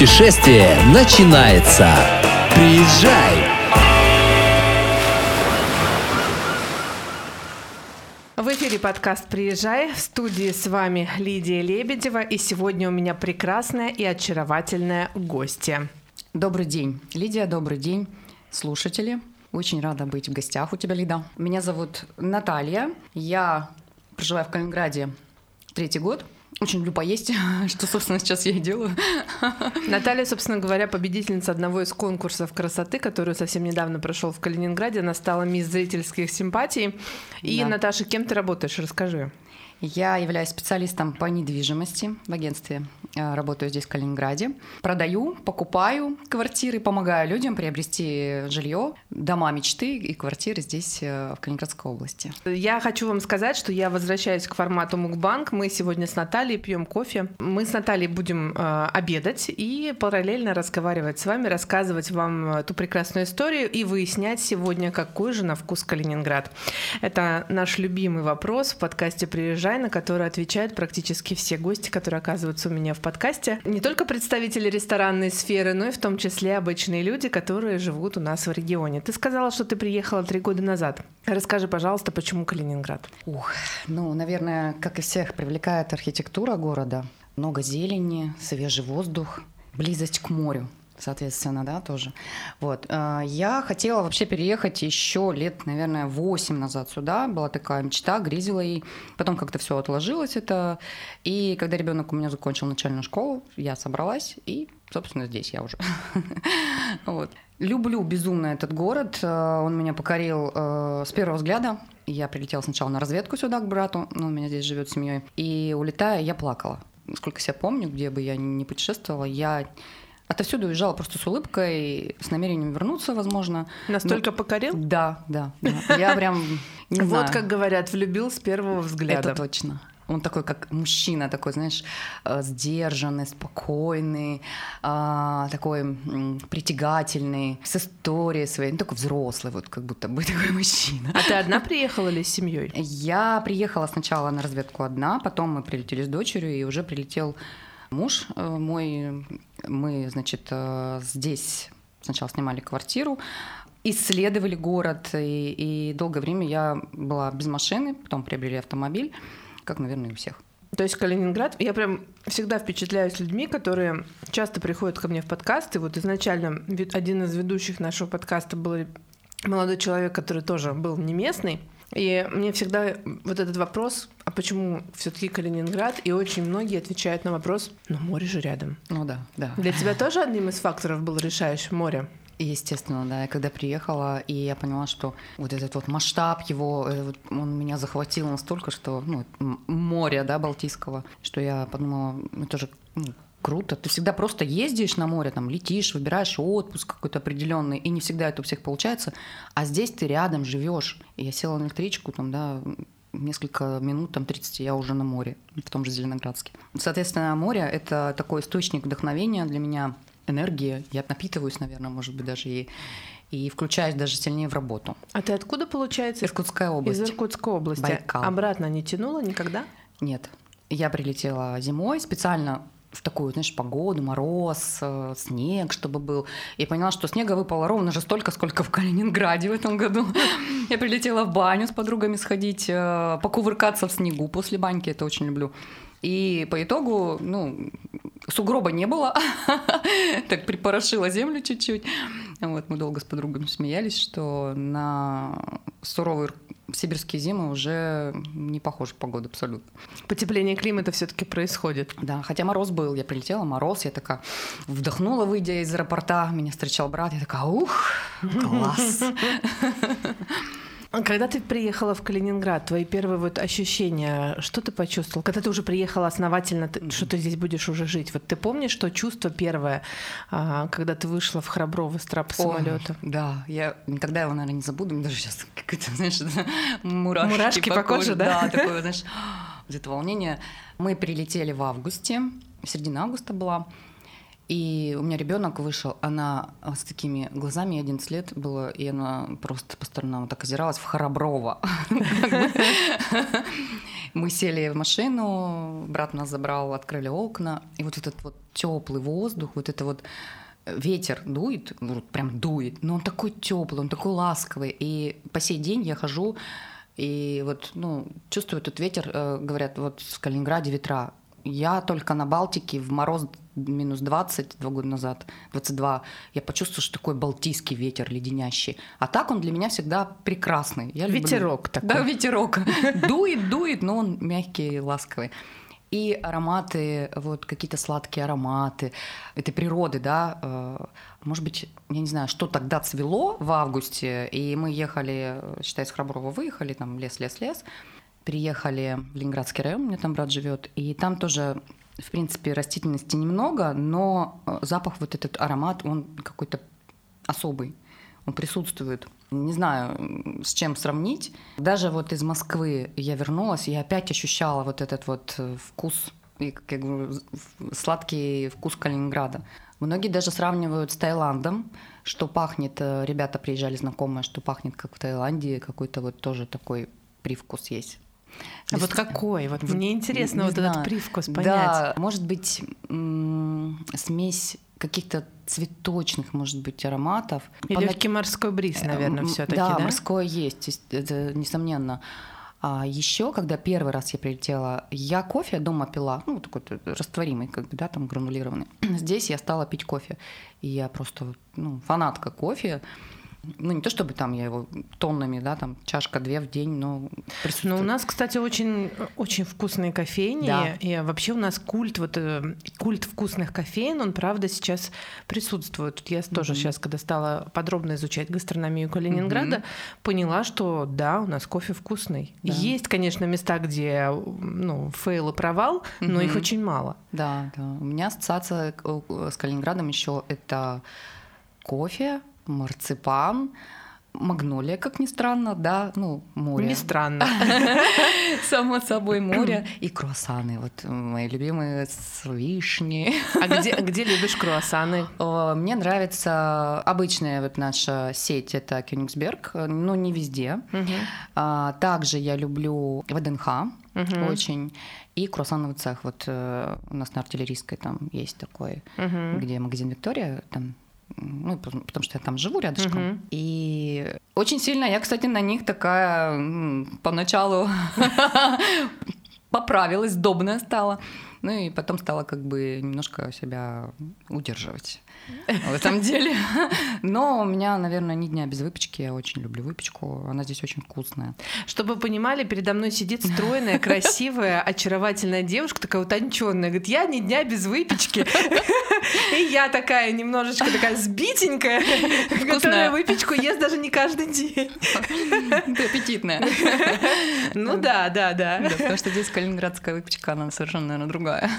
путешествие начинается. Приезжай! В эфире подкаст «Приезжай». В студии с вами Лидия Лебедева. И сегодня у меня прекрасная и очаровательная гостья. Добрый день, Лидия, добрый день, слушатели. Очень рада быть в гостях у тебя, Лида. Меня зовут Наталья. Я проживаю в Калининграде третий год. Очень люблю поесть, что, собственно, сейчас я и делаю. Наталья, собственно говоря, победительница одного из конкурсов красоты, который совсем недавно прошел в Калининграде. Она стала мисс зрительских симпатий. И, да. Наташа, кем ты работаешь? Расскажи. Я являюсь специалистом по недвижимости в агентстве. Э, работаю здесь, в Калининграде. Продаю, покупаю квартиры, помогаю людям приобрести жилье, дома мечты и квартиры здесь, э, в Калининградской области. Я хочу вам сказать, что я возвращаюсь к формату Мукбанк. Мы сегодня с Натальей пьем кофе. Мы с Натальей будем э, обедать и параллельно разговаривать с вами, рассказывать вам э, ту прекрасную историю и выяснять сегодня, какой же на вкус Калининград. Это наш любимый вопрос в подкасте «Приезжай» на который отвечают практически все гости, которые оказываются у меня в подкасте. Не только представители ресторанной сферы, но и в том числе обычные люди, которые живут у нас в регионе. Ты сказала, что ты приехала три года назад. Расскажи, пожалуйста, почему Калининград? Ух, ну, наверное, как и всех, привлекает архитектура города. Много зелени, свежий воздух, близость к морю соответственно, да, тоже. Вот. Э, я хотела вообще переехать еще лет, наверное, 8 назад сюда. Была такая мечта, грезила и Потом как-то все отложилось это. И когда ребенок у меня закончил начальную школу, я собралась и, собственно, здесь я уже. Вот. Люблю безумно этот город. Э, он меня покорил э, с первого взгляда. Я прилетела сначала на разведку сюда к брату, он у меня здесь живет с семьей. И улетая, я плакала. Сколько себя помню, где бы я ни путешествовала, я Отовсюду уезжала просто с улыбкой, с намерением вернуться, возможно. Настолько Но... покорил? Да, да, да. Я прям не Вот как говорят, влюбил с первого взгляда. Это точно. Он такой, как мужчина, такой, знаешь, э, сдержанный, спокойный, а, такой притягательный, с историей своей, ну, такой взрослый, вот как будто бы такой мужчина. А ты одна приехала или с семьей? Я приехала сначала на разведку одна, потом мы прилетели с дочерью, и уже прилетел Муж э, мой, мы, значит, э, здесь сначала снимали квартиру, исследовали город, и, и долгое время я была без машины, потом приобрели автомобиль, как, наверное, у всех. То есть Калининград, я прям всегда впечатляюсь людьми, которые часто приходят ко мне в подкасты. Вот изначально один из ведущих нашего подкаста был молодой человек, который тоже был не местный, и мне всегда вот этот вопрос, а почему все-таки Калининград? И очень многие отвечают на вопрос, ну море же рядом. Ну да, да. Для тебя тоже одним из факторов был решающий море? Естественно, да. Я когда приехала, и я поняла, что вот этот вот масштаб его, э, он меня захватил настолько, что ну, море, да, Балтийского, что я подумала, это же ну, круто. Ты всегда просто ездишь на море, там летишь, выбираешь отпуск какой-то определенный, и не всегда это у всех получается. А здесь ты рядом живешь. Я села на электричку, там, да, несколько минут, там 30, я уже на море, в том же Зеленоградске. Соответственно, море — это такой источник вдохновения для меня, энергия. Я напитываюсь, наверное, может быть, даже и и включаюсь даже сильнее в работу. А ты откуда, получается? Иркутская область. Из Иркутской области. Байкал. Обратно не тянула никогда? Нет. Я прилетела зимой специально в такую, знаешь, погоду, мороз, э, снег, чтобы был. И поняла, что снега выпало ровно же столько, сколько в Калининграде в этом году. Я прилетела в баню с подругами сходить, э, покувыркаться в снегу после баньки, это очень люблю. И по итогу, ну, сугроба не было, так припорошила землю чуть-чуть. Вот, мы долго с подругами смеялись, что на суровый сибирские зимы уже не похожа погода абсолютно. Потепление климата все-таки происходит. Да, хотя мороз был, я прилетела, мороз, я такая вдохнула, выйдя из аэропорта, меня встречал брат, я такая, ух, класс. Когда ты приехала в Калининград, твои первые вот ощущения, что ты почувствовал? Когда ты уже приехала основательно, ты, что ты здесь будешь уже жить? Вот ты помнишь, что чувство первое, а, когда ты вышла в Храброво с трапа самолета? Да, я никогда его, наверное, не забуду. Мне даже сейчас какие-то, знаешь, мурашки, мурашки по, по коже, да? Да, такое, знаешь, вот это волнение. Мы прилетели в августе, середина августа была. И у меня ребенок вышел, она а, с такими глазами, 11 лет было, и она просто по сторонам так озиралась в Храброво. Мы сели в машину, брат нас забрал, открыли окна, и вот этот вот теплый воздух, вот это вот ветер дует, прям дует, но он такой теплый, он такой ласковый. И по сей день я хожу и вот, ну, чувствую этот ветер, э, говорят, вот в Калининграде ветра. Я только на Балтике в мороз минус 20 два года назад, 22, я почувствовала, что такой балтийский ветер леденящий. А так он для меня всегда прекрасный. Я ветерок люблю. такой. Да, ветерок. Дует, дует, но он мягкий, ласковый и ароматы, вот какие-то сладкие ароматы этой природы, да. Э, может быть, я не знаю, что тогда цвело в августе, и мы ехали, считай, с Храброва выехали, там лес, лес, лес, приехали в Ленинградский район, у меня там брат живет, и там тоже в принципе, растительности немного, но э, запах, вот этот аромат, он какой-то особый, он присутствует не знаю, с чем сравнить. Даже вот из Москвы я вернулась, и опять ощущала вот этот вот э, вкус, и, как я говорю, сладкий вкус Калининграда. Многие даже сравнивают с Таиландом, что пахнет, э, ребята приезжали знакомые, что пахнет как в Таиланде, какой-то вот тоже такой привкус есть. А вот какой? Вот мне интересно не вот знаю. этот привкус понять. Да, может быть, смесь каких-то цветочных, может быть, ароматов. И По... легкий морской бриз, наверное, все-таки, да? Да, морской есть, это несомненно. А еще, когда первый раз я прилетела, я кофе дома пила, ну, такой растворимый, как бы, да, там гранулированный. Здесь я стала пить кофе. И я просто, ну, фанатка кофе ну не то чтобы там я его тоннами, да, там чашка-две в день, но присутствует. Но у нас, кстати, очень, очень вкусные кофейни, да. и вообще у нас культ, вот э, культ вкусных кофеин, он, правда, сейчас присутствует. Тут я тоже mm-hmm. сейчас, когда стала подробно изучать гастрономию Калининграда, mm-hmm. поняла, что да, у нас кофе вкусный. Да. Есть, конечно, места, где, ну, fail и провал, mm-hmm. но их очень мало. Да, да. У меня ассоциация с Калининградом еще это кофе, марципан, Магнолия, как ни странно, да, ну, море. Не странно. Само собой море. И круассаны, вот мои любимые с вишней. А где, где любишь круассаны? Мне нравится обычная вот наша сеть, это Кёнигсберг, но не везде. Угу. Также я люблю ВДНХ угу. очень. И круассановый цех, вот э, у нас на артиллерийской там есть такой, угу. где магазин Виктория, там ну, потому что я там живу рядышком. Угу. И очень сильно я, кстати, на них такая поначалу поправилась, удобная стала. Ну и потом стала как бы немножко себя удерживать в этом деле. Но у меня, наверное, ни дня без выпечки. Я очень люблю выпечку. Она здесь очень вкусная. Чтобы вы понимали, передо мной сидит стройная, красивая, очаровательная девушка, такая утонченная. Говорит, я ни дня без выпечки. И я такая немножечко такая сбитенькая, которая выпечку ест даже не каждый день. Ты аппетитная. Ну да, да, да. Потому что здесь калининградская выпечка, она совершенно, наверное, другая.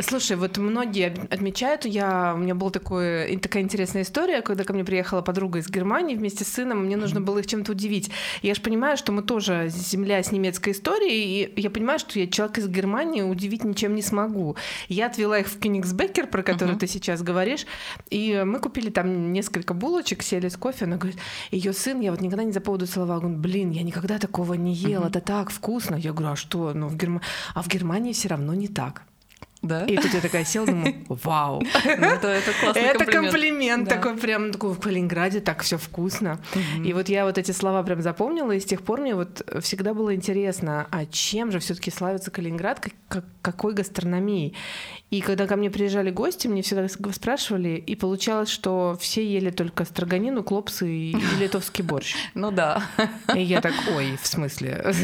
Слушай, вот многие отмечают, я, у меня был такой такая интересная история, когда ко мне приехала подруга из Германии вместе с сыном, мне нужно было их чем-то удивить. Я же понимаю, что мы тоже земля с немецкой историей, и я понимаю, что я человек из Германии удивить ничем не смогу. Я отвела их в Кенигсбекер, про который uh-huh. ты сейчас говоришь, и мы купили там несколько булочек, сели с кофе, она говорит, ее сын, я вот никогда не запомню слова, он говорит, блин, я никогда такого не ел, uh-huh. это так вкусно. Я говорю, а что? Ну, в Герма... А в Германии все равно не так. Да? И тут я такая села, думаю, вау. Ну, это, это классный это комплимент. комплимент да. такой прям такой в Калининграде так все вкусно. Угу. И вот я вот эти слова прям запомнила, и с тех пор мне вот всегда было интересно, а чем же все-таки славится Калининград, как, как, какой гастрономией? И когда ко мне приезжали гости, мне всегда спрашивали, и получалось, что все ели только строганину, клопсы и, и литовский борщ. Ну да. И я так, ой, в смысле,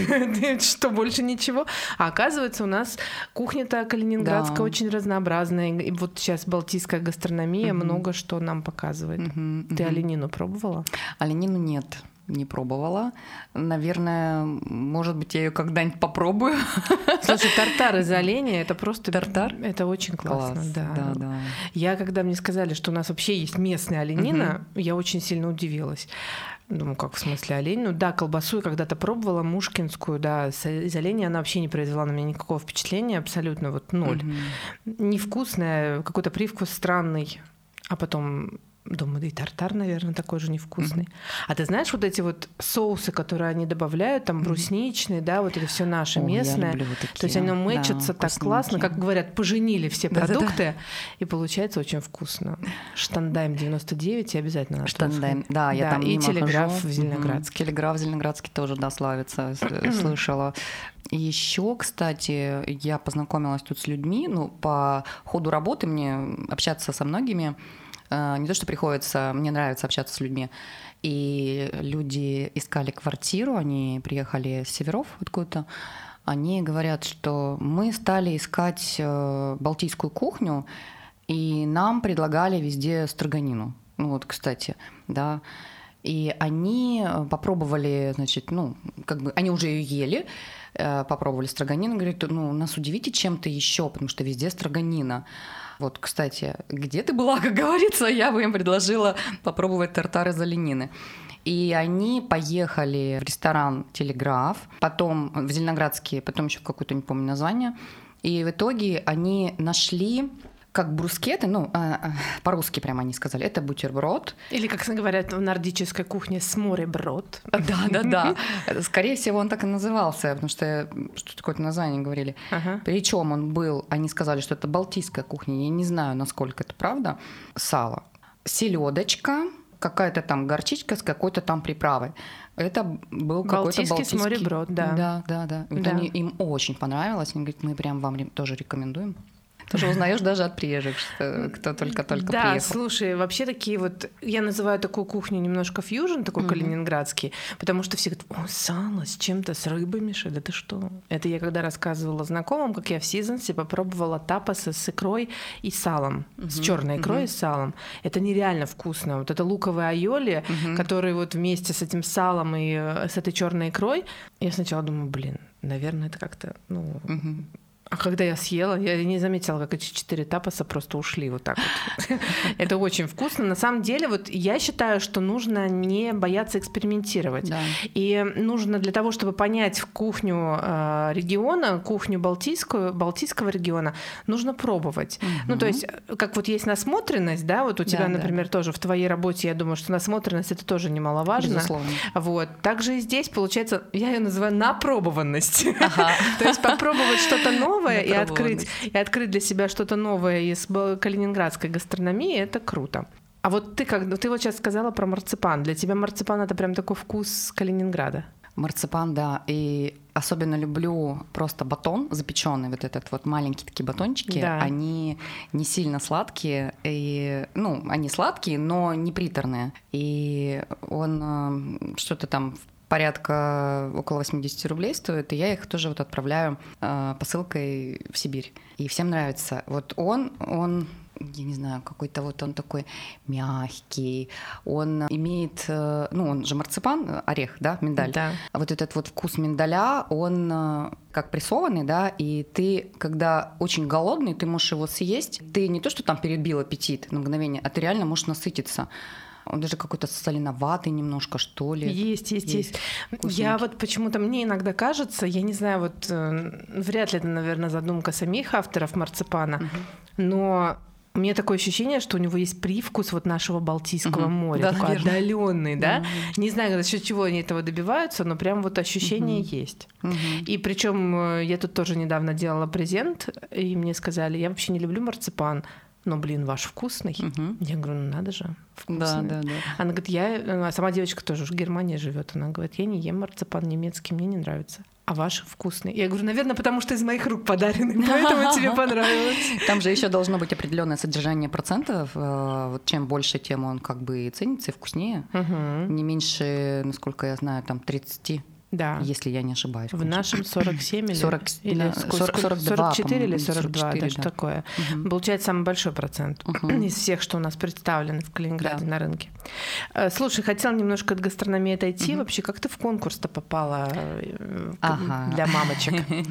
что больше ничего? А оказывается, у нас кухня-то калининградская да. очень разнообразная. И вот сейчас балтийская гастрономия угу. много что нам показывает. Угу, Ты угу. оленину пробовала? Оленину нет не пробовала. Наверное, может быть, я ее когда-нибудь попробую. Слушай, тартар из оленя это просто тартар. Это очень классно, Класс, да. да, да. Я когда мне сказали, что у нас вообще есть местная оленина, угу. я очень сильно удивилась. Думаю, как в смысле олень? Ну да, колбасу я когда-то пробовала, мушкинскую, да, из оленя она вообще не произвела на меня никакого впечатления, абсолютно вот ноль. Угу. Невкусная, какой-то привкус странный. А потом Думаю, да и тартар, наверное, такой же невкусный. Mm-hmm. А ты знаешь вот эти вот соусы, которые они добавляют, там брусничные, да, вот это все наше О, местное. Вот такие. То есть оно мэчится да, так классно, как говорят, поженили все продукты, Да-да-да. и получается очень вкусно. Штандайм 99 и обязательно надо Штандайм, да, я да, там и телеграф хожу. в Зеленоградске. Mm-hmm. Телеграф в Зеленоградске тоже, да, славится, слышала. Еще, кстати, я познакомилась тут с людьми, ну, по ходу работы мне общаться со многими, э, не то, что приходится, мне нравится общаться с людьми, и люди искали квартиру, они приехали с северов откуда-то, они говорят, что мы стали искать э, балтийскую кухню, и нам предлагали везде строганину. Ну вот, кстати, да. И они попробовали, значит, ну, как бы, они уже ее ели, Э, попробовали строганин, говорит, ну, нас удивите чем-то еще, потому что везде строганина. Вот, кстати, где ты была, как говорится, я бы им предложила попробовать тартары из оленины. И они поехали в ресторан «Телеграф», потом в Зеленоградский, потом еще в какое-то, не помню название. И в итоге они нашли как брускеты, ну, а, а, по-русски прямо они сказали, это бутерброд. Или, как говорят в нордической кухне, смореброд. Да, да, да. Скорее всего, он так и назывался, потому что что такое название говорили. Ага. Причем он был, они сказали, что это балтийская кухня, я не знаю, насколько это правда, сало. Селедочка, какая-то там горчичка с какой-то там приправой. Это был какой-то балтийский смореброд, да. Да, да, да. да. Они, им очень понравилось. Они говорят, мы прям вам тоже рекомендуем. Тоже узнаешь даже от приезжих, что кто только-только да, приехал. Да, слушай, вообще такие вот, я называю такую кухню немножко фьюжн, такой mm-hmm. калининградский, потому что все говорят, о, сало с чем-то, с рыбой, Миша, да ты что? Это я когда рассказывала знакомым, как я в Сизонсе попробовала тапасы с икрой и салом, mm-hmm. с черной икрой mm-hmm. и салом. Это нереально вкусно. Вот это луковые айоли, mm-hmm. которые вот вместе с этим салом и э, с этой черной икрой, я сначала думаю, блин, наверное, это как-то, ну, mm-hmm а когда я съела, я не заметила, как эти четыре тапаса просто ушли вот так вот. Это очень вкусно. На самом деле, вот я считаю, что нужно не бояться экспериментировать. Да. И нужно для того, чтобы понять кухню э, региона, кухню балтийскую, балтийского региона, нужно пробовать. Угу. Ну, то есть, как вот есть насмотренность, да, вот у тебя, да, например, да. тоже в твоей работе, я думаю, что насмотренность это тоже немаловажно. Безусловно. Вот. Также и здесь, получается, я ее называю напробованность. Ага. То есть попробовать что-то новое, новое и открыть, и открыть для себя что-то новое из калининградской гастрономии, это круто. А вот ты как, ну, ты вот сейчас сказала про марципан. Для тебя марципан это прям такой вкус Калининграда. Марципан, да. И особенно люблю просто батон запеченный, вот этот вот маленькие такие батончики. Да. Они не сильно сладкие, и, ну, они сладкие, но не приторные. И он э, что-то там порядка около 80 рублей стоит, и я их тоже вот отправляю э, посылкой в Сибирь. И всем нравится. Вот он, он я не знаю, какой-то вот он такой мягкий, он имеет, э, ну, он же марципан, орех, да, миндаль. Да. А вот этот вот вкус миндаля, он э, как прессованный, да, и ты, когда очень голодный, ты можешь его съесть, ты не то, что там перебил аппетит на мгновение, а ты реально можешь насытиться. Он даже какой-то соленоватый немножко, что ли. Есть, есть, есть. есть. Я вот почему-то, мне иногда кажется, я не знаю, вот э, вряд ли это, наверное, задумка самих авторов марципана, угу. но у меня такое ощущение, что у него есть привкус вот нашего Балтийского угу. моря, да, такой отдаленный, да. Угу. Не знаю, за счет чего они этого добиваются, но прям вот ощущение угу. есть. Угу. И причем э, я тут тоже недавно делала презент, и мне сказали, я вообще не люблю марципан, но, блин, ваш вкусный. Угу. Я говорю, ну надо же, вкусный. Да, да, да. Она говорит, я, а сама девочка тоже в Германии живет, она говорит, я не ем марципан немецкий, мне не нравится. А ваш вкусный. Я говорю, наверное, потому что из моих рук подаренный, поэтому тебе понравилось. Там же еще должно быть определенное содержание процентов. Э, вот чем больше, тем он как бы ценится и вкуснее. Угу. Не меньше, насколько я знаю, там 30 да. Если я не ошибаюсь. В нашем 47 или, 40, или 40, 42, 44 или 42, 44, даже да. такое. Угу. Получается самый большой процент угу. из всех, что у нас представлены в Калининграде да. на рынке. Э, слушай, хотела немножко от гастрономии отойти. Угу. Вообще, как ты в конкурс-то попала э, ага. для мамочек?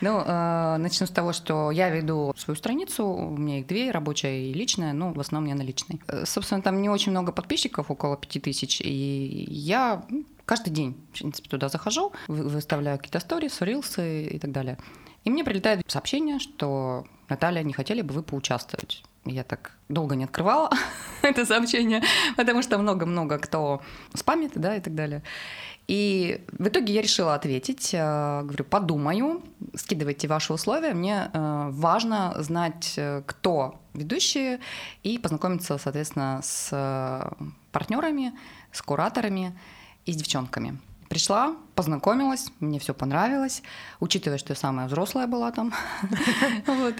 Ну, э, начну с того, что я веду свою страницу, у меня их две, рабочая и личная, но в основном я на личной. Собственно, там не очень много подписчиков, около пяти тысяч, и я каждый день, в принципе, туда захожу, выставляю какие-то сторис, рилсы и так далее. И мне прилетает сообщение, что Наталья, не хотели бы вы поучаствовать? Я так долго не открывала это сообщение, потому что много-много кто спамит, да, и так далее. И в итоге я решила ответить, э, говорю, подумаю, скидывайте ваши условия, мне э, важно знать, э, кто ведущие, и познакомиться, соответственно, с партнерами, с кураторами и с девчонками. Пришла, познакомилась, мне все понравилось, учитывая, что я самая взрослая была там.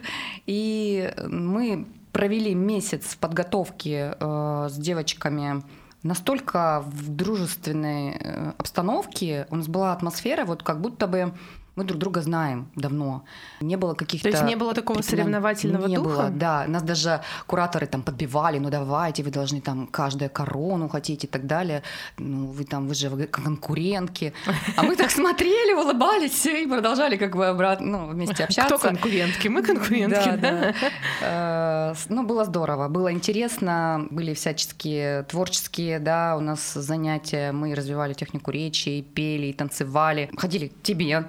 И мы провели месяц в подготовке э, с девочками настолько в дружественной э, обстановке, у нас была атмосфера, вот как будто бы мы друг друга знаем давно. Не было каких-то... То есть не было такого соревновательного не духа? было, да. Нас даже кураторы там подбивали, ну давайте, вы должны там каждую корону хотите и так далее. Ну вы там, вы же конкурентки. А мы так смотрели, улыбались и продолжали как бы обратно, ну, вместе общаться. Кто конкурентки? Мы конкурентки, да. Э, ну, было здорово, было интересно, были всяческие творческие, да, у нас занятия, мы развивали технику речи, пели, и танцевали, ходили к тебе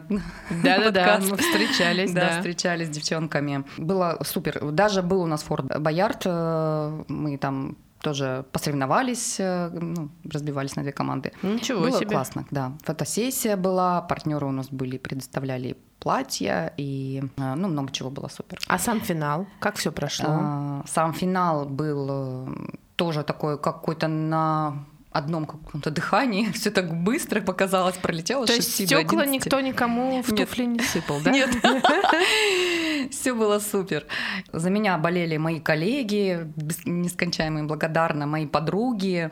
да-да-да, мы встречались, да. встречались с девчонками. Было супер. Даже был у нас Форд Боярд, э, мы там тоже посоревновались, э, ну, разбивались на две команды. Ничего было себе. классно, да. Фотосессия была, партнеры у нас были, предоставляли платья и э, ну много чего было супер. А сам финал, как все прошло? Сам финал был тоже такой какой-то на одном каком-то дыхании все так быстро показалось, пролетело То есть стекла никто никому в Нет. туфли не сыпал, да? Нет. Все было супер. За меня болели мои коллеги, нескончаемые благодарна, мои подруги.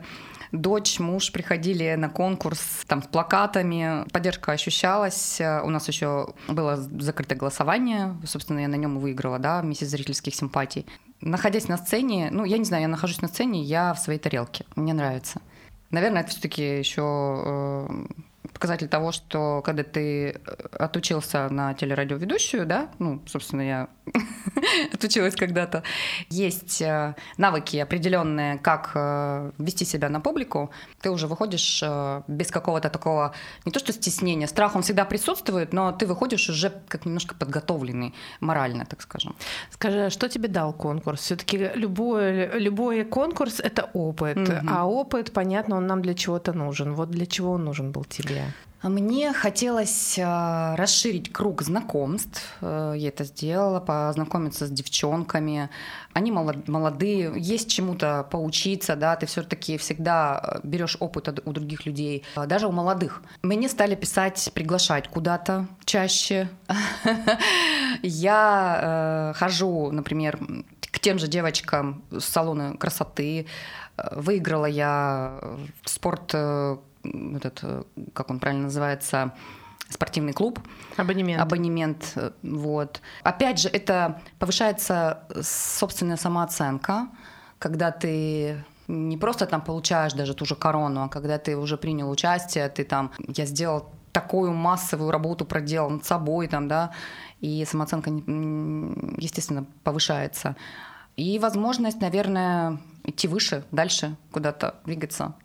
Дочь, муж приходили на конкурс там с плакатами, поддержка ощущалась. У нас еще было закрытое голосование, собственно, я на нем выиграла, да, вместе зрительских симпатий. Находясь на сцене, ну, я не знаю, я нахожусь на сцене, я в своей тарелке, мне нравится. Наверное, это все-таки еще э, показатель того, что когда ты э, отучился на телерадиоведущую, да, ну, собственно, я отучилась когда-то, есть э, навыки определенные, как э, вести себя на публику, ты уже выходишь без какого-то такого, не то что стеснения, страх он всегда присутствует, но ты выходишь уже как немножко подготовленный морально, так скажем. Скажи, а что тебе дал конкурс? Все-таки любой, любой конкурс — это опыт, mm-hmm. а опыт, понятно, он нам для чего-то нужен. Вот для чего он нужен был тебе? Мне хотелось э, расширить круг знакомств. Э, я это сделала, познакомиться с девчонками. Они молодые, есть чему-то поучиться, да, ты все-таки всегда э, берешь опыт у других людей, даже у молодых. Мне стали писать, приглашать куда-то чаще. Я хожу, например, к тем же девочкам с салона красоты. Выиграла я спорт этот, как он правильно называется, спортивный клуб. Абонемент. Абонемент, вот. Опять же, это повышается собственная самооценка, когда ты не просто там получаешь даже ту же корону, а когда ты уже принял участие, ты там, я сделал такую массовую работу проделал над собой, там, да, и самооценка, естественно, повышается. И возможность, наверное, идти выше, дальше, куда-то двигаться.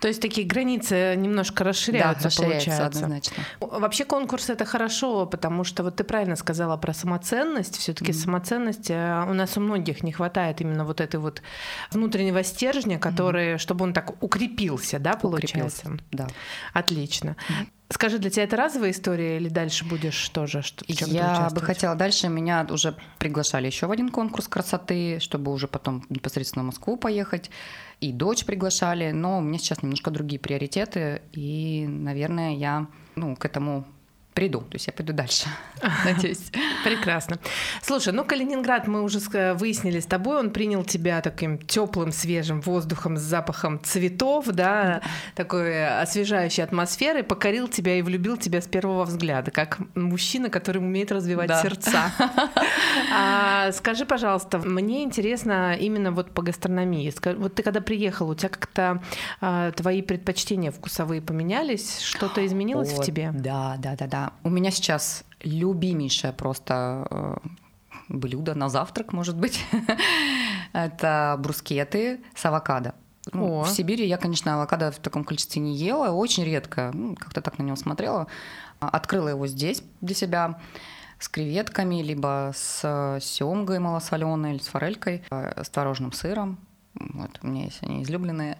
То есть такие границы немножко расширяются, да, расширяются получается. однозначно. Вообще конкурс это хорошо, потому что вот ты правильно сказала про самоценность. Все-таки mm-hmm. самоценность э, у нас у многих не хватает именно вот этой вот внутреннего стержня, который, mm-hmm. чтобы он так укрепился, да, получается. Укрепился, да. Отлично. Mm-hmm. Скажи, для тебя это разовая история или дальше будешь тоже что Я бы хотела дальше. Меня уже приглашали еще в один конкурс красоты, чтобы уже потом непосредственно в Москву поехать. И дочь приглашали, но у меня сейчас немножко другие приоритеты, и, наверное, я ну, к этому приду, то есть я пойду дальше, надеюсь. Прекрасно. Слушай, ну Калининград мы уже выяснили с тобой, он принял тебя таким теплым, свежим воздухом с запахом цветов, да, такой освежающей атмосферой, покорил тебя и влюбил тебя с первого взгляда, как мужчина, который умеет развивать да. сердца. А, скажи, пожалуйста, мне интересно именно вот по гастрономии. Вот ты когда приехал, у тебя как-то а, твои предпочтения вкусовые поменялись, что-то изменилось О, в тебе? Да, да, да, да у меня сейчас любимейшее просто э, блюдо на завтрак, может быть. Это брускеты с авокадо. Ну, в Сибири я, конечно, авокадо в таком количестве не ела, очень редко, ну, как-то так на него смотрела. Открыла его здесь для себя. с креветками, либо с семгой малосоленой или с форелькой, э, с творожным сыром. Вот, у меня есть они излюбленные.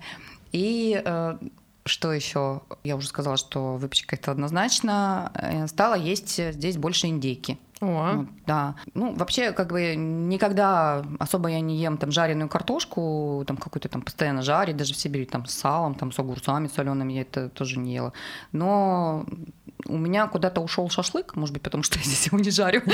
И э, что еще? Я уже сказала, что выпечка это однозначно. Э, стала есть здесь больше индейки. О. Вот, да. Ну, вообще, как бы никогда особо я не ем там жареную картошку, там какую-то там постоянно жарить, даже в Сибири там с салом, там с огурцами солеными я это тоже не ела. Но у меня куда-то ушел шашлык, может быть, потому что я здесь его не жарю.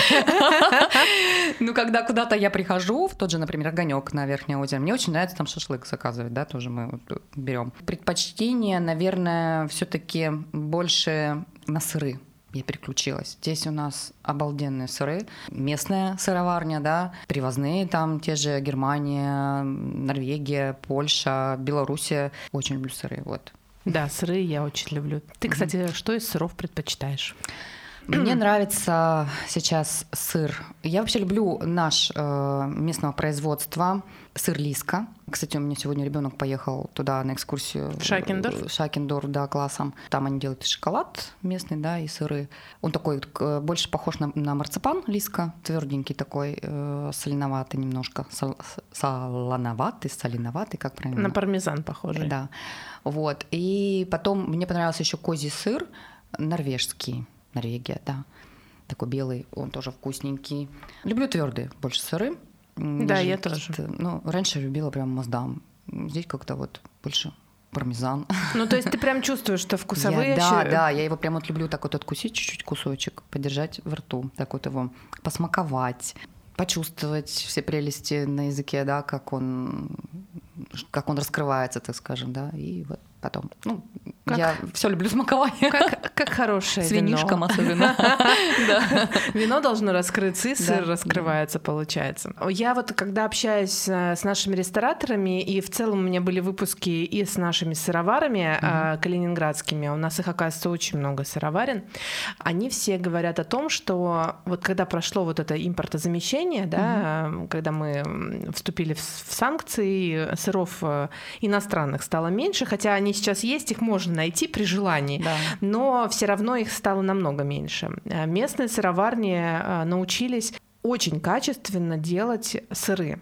Ну, когда куда-то я прихожу, в тот же, например, огонек на Верхнее озеро, мне очень нравится там шашлык заказывать, да, тоже мы берем. Предпочтение, наверное, все-таки больше на сыры я переключилась. Здесь у нас обалденные сыры, местная сыроварня, да, привозные там те же Германия, Норвегия, Польша, Белоруссия. Очень люблю сыры, вот. Да, сыры я очень люблю. Ты, кстати, что из сыров предпочитаешь? Мне нравится сейчас сыр. Я вообще люблю наш э, местного производства сыр Лиска. Кстати, у меня сегодня ребенок поехал туда на экскурсию. В Шакендорф? Шакендорф, да, классом. Там они делают и шоколад местный, да, и сыры. Он такой больше похож на, на марципан Лиска, тверденький такой, э, соленоватый немножко, сол, солоноватый, соленоватый, как правильно? На пармезан похожий. Да. Вот. И потом мне понравился еще козий сыр норвежский Норвегия, да. Такой белый, он тоже вкусненький. Люблю твердые больше сыры. Да, я тоже. Ну, раньше любила прям маздам. Здесь как-то вот больше пармезан. Ну, то есть ты прям чувствуешь, что вкусовые... Я, да, да, я его прям вот люблю так вот откусить чуть-чуть кусочек, подержать в рту, так вот его посмаковать, почувствовать все прелести на языке, да, как он, как он раскрывается, так скажем, да, и вот потом. Ну, как, я все люблю смаковать. Как, как хорошее С винишком вино. особенно. Вино должно раскрыться, и сыр раскрывается, получается. Я вот, когда общаюсь э, с нашими рестораторами, и в целом у меня были выпуски и с нашими сыроварами э, калининградскими, у нас их, оказывается, очень много сыроварен, они все говорят о том, что вот когда прошло вот это импортозамещение, да, э, когда мы вступили в санкции, сыров иностранных стало меньше, хотя они сейчас есть, их можно найти при желании, Да. но все равно их стало намного меньше. Э, Местные сыроварни э, научились очень качественно делать сыры.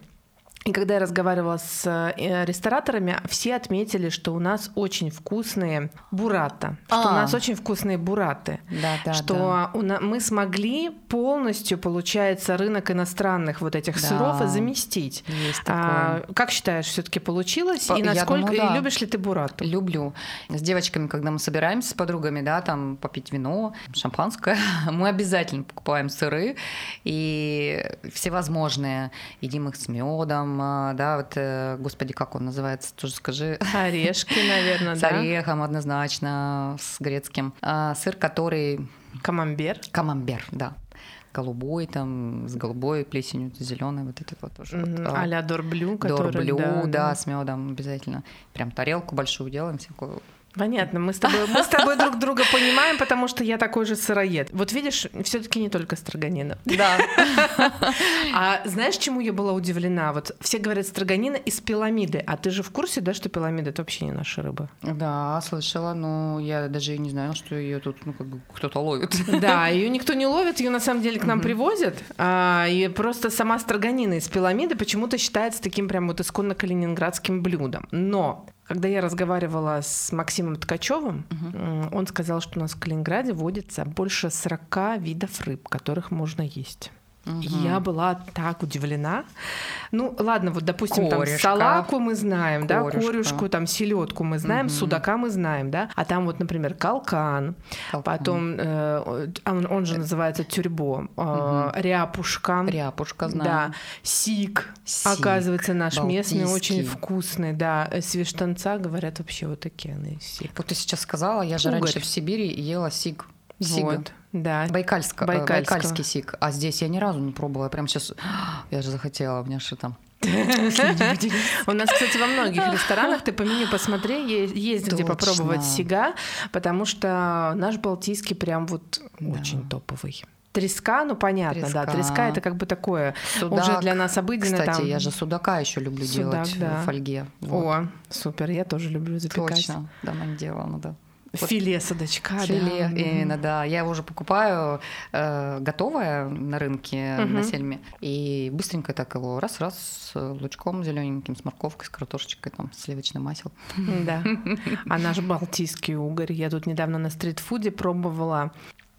И когда я разговаривала с э, рестораторами, все отметили, что у нас очень вкусные бурата, что у А. нас очень вкусные бураты, Да, да, что у на- мы смогли полностью, получается, рынок иностранных вот этих Да. сыров заместить. Есть А, такое. как считаешь, все-таки получилось? По- И насколько думаю, и да. любишь ли ты бурату? Люблю. С девочками, когда мы собираемся с подругами, да, там попить вино, шампанское, мы обязательно покупаем сыры и всевозможные. Едим их с медом, да, вот, э, господи, как он называется, тоже скажи. Орешки, наверное, С да? орехом однозначно, с грецким. А, сыр, который Камамбер. камамбер, да. Голубой там, с голубой плесенью, зеленой, вот этот вот тоже. Мгм. вот, а, А-ля дорблю, который... Дорблю, да, с медом обязательно. Прям тарелку большую делаем, всякую Понятно, мы с тобой, мы с тобой друг друга понимаем, потому что я такой же сыроед. Вот видишь, все-таки не только строганина. Да. А знаешь, чему я была удивлена? Вот все говорят строганина из пиламиды, а ты же в курсе, да, что пиламида это вообще не наша рыба? Да, слышала, но я даже и не знала, что ее тут ну, как бы кто-то ловит. Да, ее никто не ловит, ее на самом деле к нам привозят. а, и просто сама строганина из пиламиды почему-то считается таким прям вот исконно калининградским блюдом. Но когда я разговаривала с Максимом Ткачевым, м, он сказал, что у нас в Калининграде водится больше 40 видов рыб, которых можно есть. И Я была так удивлена. Ну, ладно, вот, допустим, там Корешка. салаку мы знаем, да, Корюшка. корюшку, там селедку мы знаем, судака мы знаем, да, а там вот, например, калкан, Калкан. потом э, он, он же называется тюрьбо, э, ряпушка, Ряпушка, знаю. да, сик, Сик, оказывается, наш местный очень балтийский. вкусный, да, э, свештанца, говорят, вообще вот такие они, сик. Вот ты сейчас сказала, я же Угорь. раньше в Сибири ела сиг. Сига. Вот, да. Байкальско, Байкальского. байкальский сиг. А здесь я ни разу не пробовала. Я прям сейчас... Я же захотела, у меня что там... У нас, кстати, во многих ресторанах ты по меню посмотри, есть где попробовать сига, потому что наш балтийский прям вот Да. очень топовый. Треска, ну понятно, да, Треска. треска это как бы такое Судак. уже для нас обыденно. Кстати, там... я же судака еще люблю Судак, делать да. в фольге. Вот. О, супер, я тоже люблю запекать. Точно. Дома не делала, ну да. Филе садочка, Филе, да. именно, да. Я его уже покупаю э, готовое на рынке Мгм. на сельме. И быстренько так его раз-раз с лучком зелененьким, с морковкой, с картошечкой, там, сливочным маслом. Да. А наш балтийский угорь. Я тут недавно на стритфуде пробовала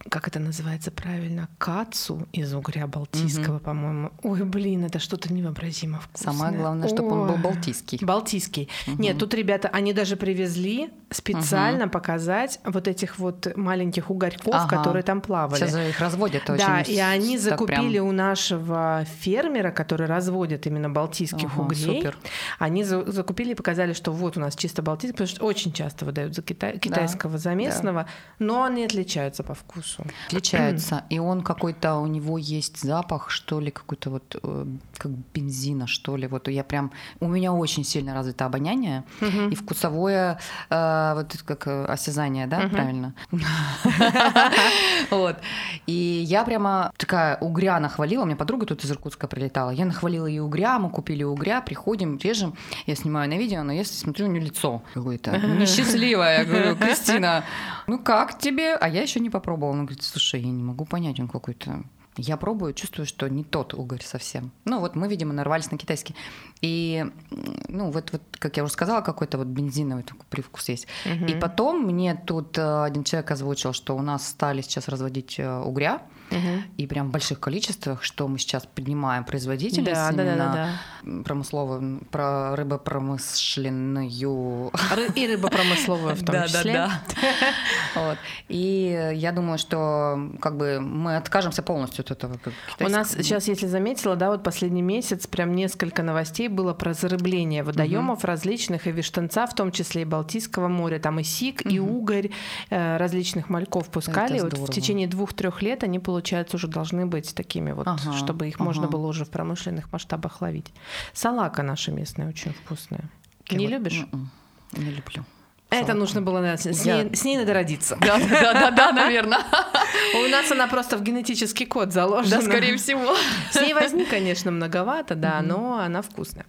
как это называется правильно, кацу из угря балтийского, по-моему. Ой, блин, это что-то невообразимо вкусное. Самое главное, чтобы он был Ой. балтийский. Балтийский. Мгм. Нет, тут ребята, они даже привезли специально показать вот этих вот маленьких угорьков, Ага. которые там плавали. Сейчас их разводят очень. Да, и они закупили прям. у нашего фермера, который разводит именно балтийских Ага, угрей. супер. Они за- закупили и показали, что вот у нас чисто балтийский, потому что очень часто выдают за китай- китайского за местного, но они отличаются по вкусу. Отличается. И он какой-то, у него есть запах, что ли, какой-то вот э, как бензина, что ли. Вот я прям, у меня очень сильно развито обоняние и вкусовое, э, вот как э, осязание, да, правильно? Вот. И я прямо такая угря нахвалила, у меня подруга тут из Иркутска прилетала, я нахвалила ей угря, мы купили угря, приходим, режем, я снимаю на видео, но я смотрю, у нее лицо какое-то несчастливое. Я говорю, Кристина, ну как тебе? А я еще не попробовала. Она говорит, слушай, я не могу понять, он какой-то я пробую, чувствую, что не тот угорь совсем. Ну вот мы, видимо, нарвались на китайский. И, ну вот, вот как я уже сказала, какой-то вот бензиновый такой привкус есть. И потом мне тут э, один человек озвучил, что у нас стали сейчас разводить э, и прям в больших количествах, что мы сейчас поднимаем производительность Да, да, да, да, м, промысловую, про рыбопромышленную Ры- И рыбопромысловую в том да, числе. Да, да. Вот. И я думаю, что как бы мы откажемся полностью от этого. У нас сейчас, если заметила, да, вот последний месяц прям несколько новостей было про зарыбление водоемов различных и Виштанца, в том числе и Балтийского моря, там и сик, и угорь, э, различных мальков пускали. Вот в течение двух-трех лет они, получается, уже должны быть такими вот, Ага, чтобы их можно ага. было уже в промышленных масштабах ловить. Салака наша местная очень вкусная. Я Не любишь? м-м, Не люблю. Это салаку. нужно было наверное, с, Я- ней, с ней надо родиться. Да, да, да, да, наверное. У нас она просто в генетический код заложена. Да, скорее всего. С ней возни, конечно, многовато, да, но она вкусная.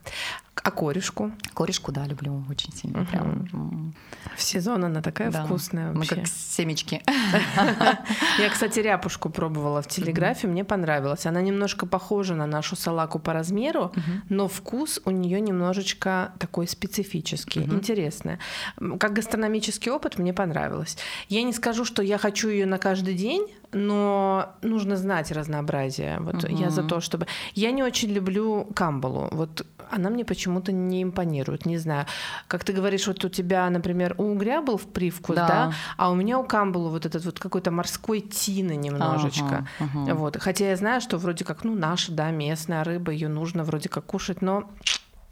А корешку? Корешку, да, люблю очень сильно. Прям. м, В сезон она такая да. вкусная Мы вообще. как семечки. Я, кстати, ряпушку пробовала в телеграфе, мне понравилась. Она немножко похожа на нашу салаку по размеру, но вкус у нее немножечко такой специфический, интересный. Как гастрономический опыт мне понравилось. Я не скажу, что я хочу ее на каждый день, но нужно знать разнообразие. Вот я за то, чтобы... Я не очень люблю камбалу. Вот она мне почему-то не импонирует, не знаю. Как ты говоришь, вот у тебя, например, у угря был в привкус, Да. да, а у меня у камбала вот этот вот какой-то морской тины немножечко. Ага, ага. Вот. Хотя я знаю, что вроде как, ну, наша, да, местная рыба, ее нужно вроде как кушать, но,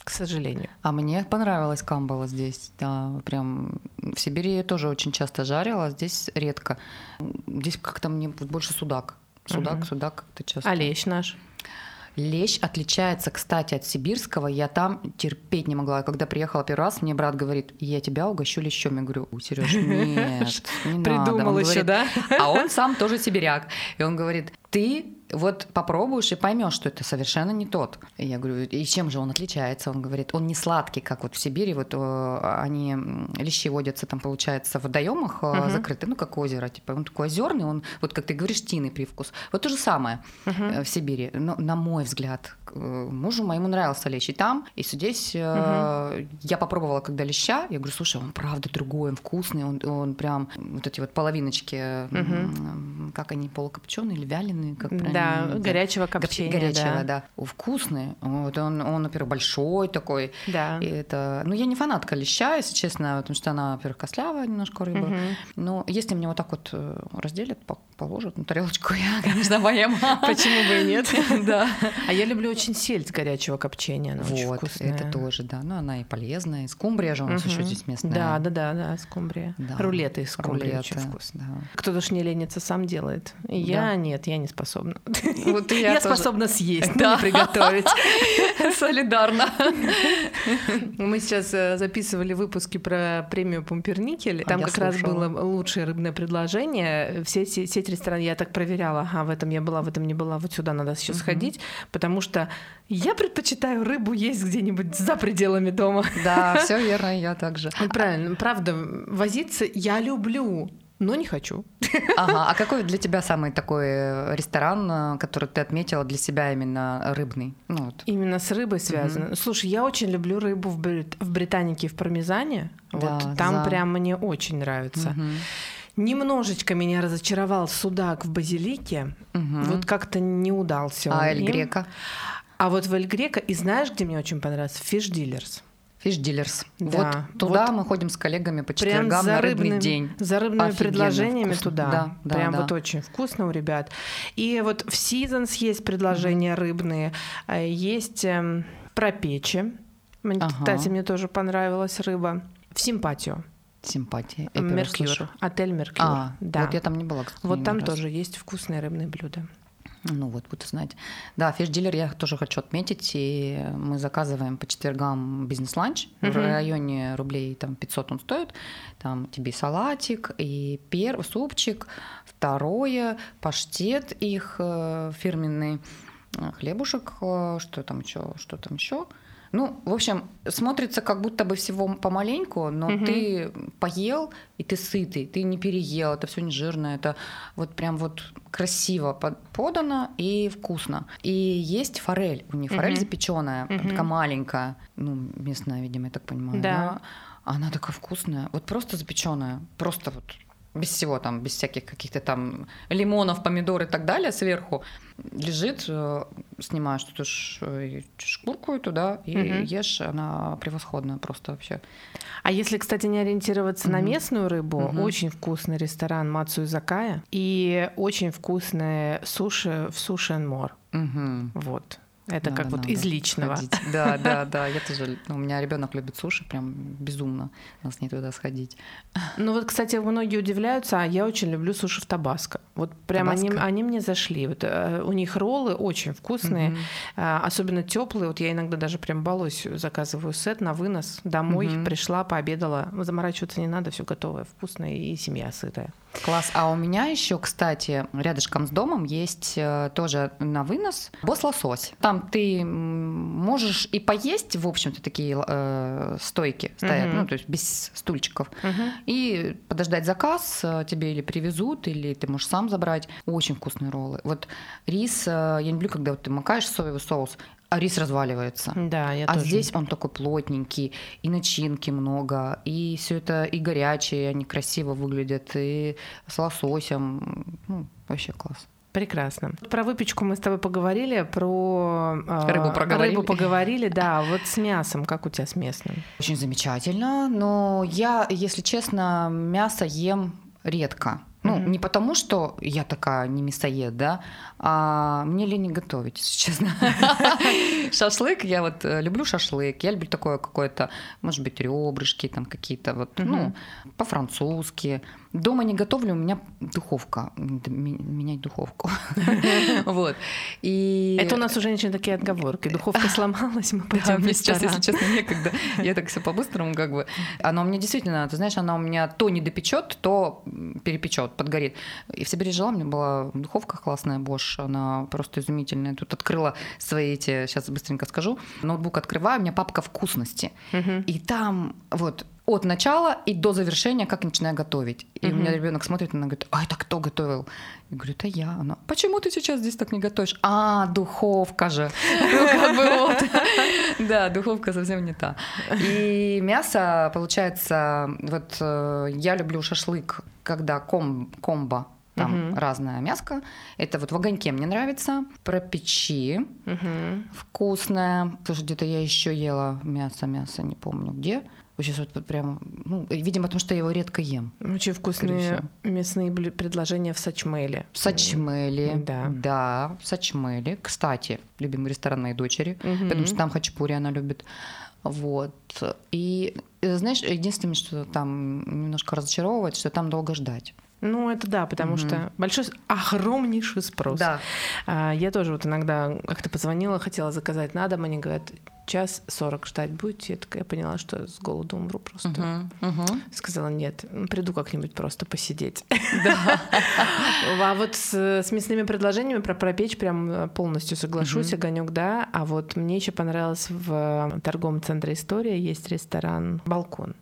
к сожалению. А мне понравилась камбала здесь. Да, прям в Сибири я тоже очень часто жарила, а здесь редко. Здесь как-то мне больше судак. Судак, судак как-то часто. А лещ наш? Лещ отличается, кстати, от сибирского. Я там терпеть не могла. Когда приехала первый раз, мне брат говорит, я тебя угощу лещом. Я говорю, Сереж, нет, не надо». Придумал еще, говорит, да? А он сам тоже сибиряк. И он говорит, ты вот попробуешь и поймешь, что это совершенно не тот. И я говорю, и чем же он отличается? Он говорит, он не сладкий, как вот в Сибири. Вот э, они, лещи водятся там, получается, в водоемах э, закрыты, ну, как озеро. Типа, он такой озерный, он, вот как ты говоришь, тиный привкус. Вот то же самое э, в Сибири. Но, на мой взгляд, мужу моему нравился лещ и там, и здесь. э, Я попробовала, когда леща, я говорю, слушай, он правда другой, он вкусный, он, он прям вот эти вот половиночки, м, как они, полукопченые или вяленые, как правильно? Да, назвать? горячего копчения, Горячего, да. да. О, Вкусный. Вот он, он, во-первых, большой такой. Да. И это, ну, я не фанатка леща, если честно, потому что она, во-первых, костлявая немножко рыба. Мгм. Но если мне вот так вот э, разделят, по- положат на тарелочку, я, конечно, поем. Почему бы и нет? Да. А я люблю очень сельдь горячего копчения, она очень Вот, это тоже, да. Ну, она и полезная. И скумбрия же у нас еще здесь местная. Да, да, да, да, скумбрия. Рулеты из скумбрии очень вкусные. да. Кто-то ж не ленится сам делать. Делает. Я нет, я не способна. Вот я я тоже. способна съесть, Да. не приготовить. Солидарно. Мы сейчас э, записывали выпуски про премию Пумперникель. А Там как раз было лучшее рыбное предложение. Все се- сеть ресторанов, я так проверяла, а в этом я была, в этом не была, вот сюда надо еще сходить, потому что я предпочитаю рыбу есть где-нибудь за пределами дома. Да, все верно, я также. Ну, Правильно, правда, возиться я люблю, но не хочу. Ага, а какой для тебя самый такой э, ресторан, э, который ты отметила для себя именно рыбный? Ну вот. Именно с рыбой связано. Слушай, я очень люблю рыбу в, Брит- в Британике и в пармезане. Да, вот там за. прям мне очень нравится. Мгм. Немножечко меня разочаровал судак в базилике. Мгм. Вот как-то не удался. он А Эль им. Грека? А вот в Эль Грека, и знаешь, где мне очень понравился? Фиш Дилерс. Фиш Дилерс. Да, Вот туда вот мы ходим с коллегами по Прям четвергам за, на рыбный рыбным- день. за рыбными Офигенно предложениями вкусно. туда. Да, да, Прям да. вот очень вкусно у ребят. И вот в Seasons есть предложения рыбные, э, есть эм, про печи. Мне, Ага. Кстати, мне тоже понравилась рыба. В симпатию. Симпатия. Раз Меркьюр. Отель Меркьюр. А, да. вот я там не была, кстати, Вот там разу. тоже есть вкусные рыбные блюда. Ну вот, буду знать. Да, Fish Dealer я тоже хочу отметить. И мы заказываем по четвергам бизнес-ланч. В Мгм. районе рублей там 500 он стоит. Там тебе салатик, и первый супчик. Второе, паштет их э, фирменный. э, Хлебушек, э, что там еще, что там еще. Ну, в общем, смотрится как будто бы всего помаленьку, но Мгм. ты поел, и ты сытый, ты не переел, это все не жирно, это вот прям вот красиво под- подано и вкусно. И есть форель, у них форель Мгм. запеченная, Мгм. такая маленькая, ну, местная, видимо, я так понимаю. Да. Она такая вкусная, вот просто запеченная, просто вот без всего там, без всяких каких-то там лимонов, помидор и так далее сверху лежит, э, снимаешь эту ш- э, шкурку туда и Мгм. ешь, она превосходная просто вообще. А если, кстати, не ориентироваться на Мгм. местную рыбу, Мгм. очень вкусный ресторан Мацу Закая и очень вкусные суши в Суши More. Мгм. Вот. Это Надо, как вот надо из личного. сходить. Да, да, да. Я тоже. ну, у меня ребенок любит суши, прям безумно. Надо с ней туда сходить. Ну вот, кстати, многие удивляются, а я очень люблю суши в Табаско. Вот прям они, Табаско? они мне зашли. Вот, э, у них роллы очень вкусные, а, особенно теплые. Вот я иногда даже прям балуюсь, заказываю сет на вынос домой, Мгм. пришла, пообедала. Заморачиваться не надо, все готовое, вкусное и семья сытая. Класс. А у меня еще, кстати, рядышком с домом есть э, тоже на вынос босс лосось. Там ты можешь и поесть, в общем-то, такие э, стойки стоят, Мгм. ну, то есть без стульчиков. И подождать заказ э, тебе или привезут, или ты можешь сам забрать. Очень вкусные роллы. Вот рис, э, я не люблю, когда вот ты макаешь соевый соус, а рис разваливается. Да, я а тоже. здесь он такой плотненький, и начинки много, и все это и горячие, они красиво выглядят, и с лососем. Ну, вообще класс. Прекрасно. Про выпечку мы с тобой поговорили, про э, Рыбу проговорили. Рыбу поговорили, да. Вот с мясом, как у тебя с местным? Очень замечательно, но я, если честно, мясо ем редко. Ну, Мгм. не потому, что я такая не мясоед, да, а мне лень готовить, если честно. Шашлык, я вот э, люблю шашлык, я люблю такое какое-то, может быть, ребрышки там какие-то вот, ну, по-французски. Дома не готовлю, у меня духовка, менять духовку. Вот. И... Это у нас у женщин такие отговорки. Духовка сломалась, мы Да, пойдем в мне сейчас, если честно, некогда. Я так все по-быстрому как бы. Она у меня действительно, ты знаешь, она у меня то не допечет, то перепечет, подгорит. И в Сибири жила, у меня была духовка классная Bosch, она просто изумительная. Тут открыла свои эти, сейчас быстренько скажу, ноутбук открываю, у меня папка вкусности. И там вот от начала и до завершения, как начинаю готовить. И у меня ребенок смотрит, она говорит, а это кто готовил? Я говорю, это я. Она, почему ты сейчас здесь так не готовишь? А, духовка же. Ну, как бы вот. Да, духовка совсем не та. И мясо, получается, вот э, я люблю шашлык, когда ком- комбо, там Мгм. разное мяско. Это вот в огоньке мне нравится. Пропечи Мгм. вкусное. Слушай, где-то я еще ела мясо, мясо, не помню где. Сейчас вот прям, ну, видимо, потому что я его редко ем. Очень вкусные мясные предложения в Сачмеле. В Сачмели. Да. Да, в Сачмели. Кстати, любимый ресторан моей дочери, Мгм. потому что там хачапури она любит. Вот. И э, знаешь, единственное, что там немножко разочаровывает, что там долго ждать. Ну, это да, потому mm-hmm. что большой, огромнейший спрос. Да. А, я тоже вот иногда как-то позвонила, хотела заказать на дом, они говорят, час сорок ждать будете? Я, такая, я поняла, что с голоду умру просто. Uh-huh, uh-huh. Сказала, нет, приду как-нибудь просто посидеть. Да. А вот с, с мясными предложениями про пропечь прям полностью соглашусь, огонек, да. А вот мне еще понравилось в торговом центре «История» есть ресторан «Балкон».